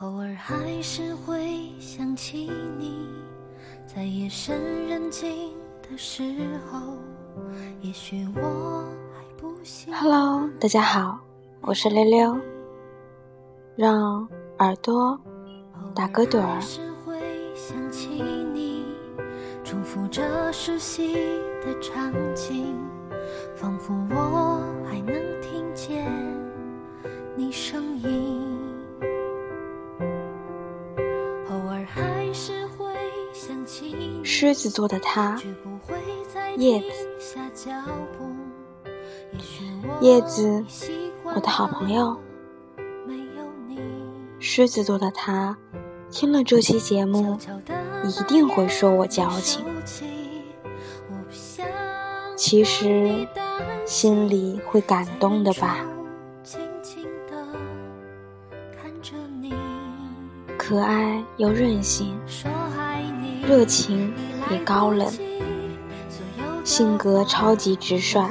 偶尔还是会想起你，在夜深人静的时候，也许我还不行。Hello，大家好，我是溜溜，让耳朵打个盹儿。想起你，重复着熟悉的场景，仿佛我狮子座的他，叶子，叶子，我的好朋友。狮子座的他，听了这期节目，一定会说我矫情。其实，心里会感动的吧。可爱又任性。热情也高冷，性格超级直率。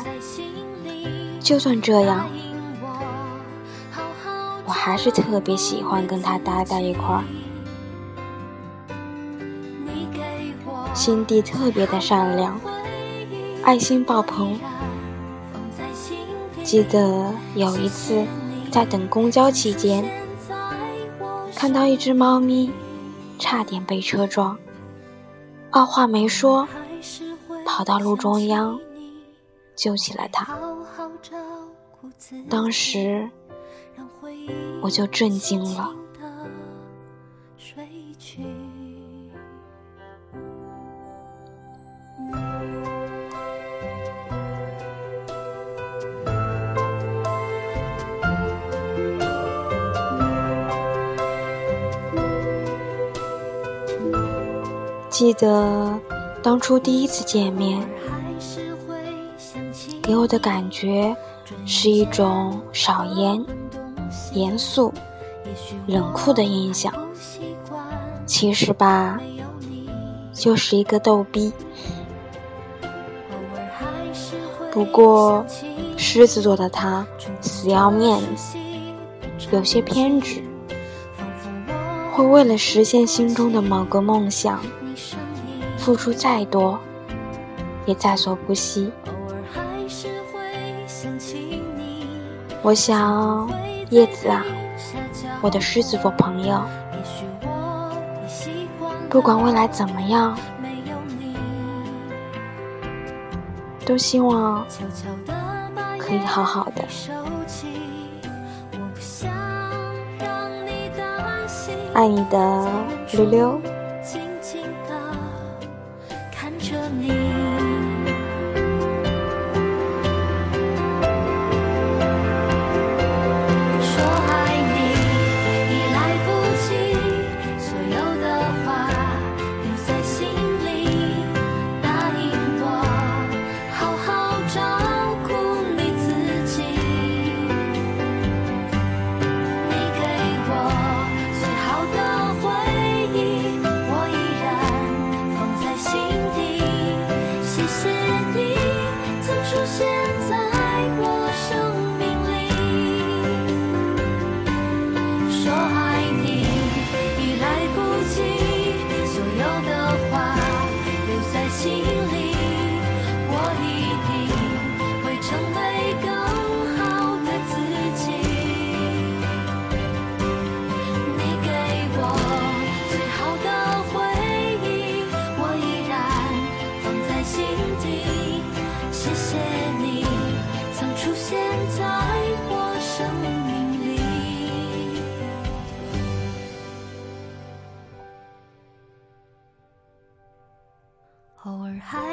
就算这样，我还是特别喜欢跟他待在一块儿。心地特别的善良，爱心爆棚。记得有一次在等公交期间，看到一只猫咪差点被车撞。二话没说，跑到路中央救起了他。当时我就震惊了。记得当初第一次见面，给我的感觉是一种少言、严肃、冷酷的印象。其实吧，就是一个逗逼。不过，狮子座的他死要面子，有些偏执，会为了实现心中的某个梦想。付出再多，也在所不惜。我想，叶子啊，我的狮子座朋友，不管未来怎么样，都希望可以好好的。爱你的溜溜。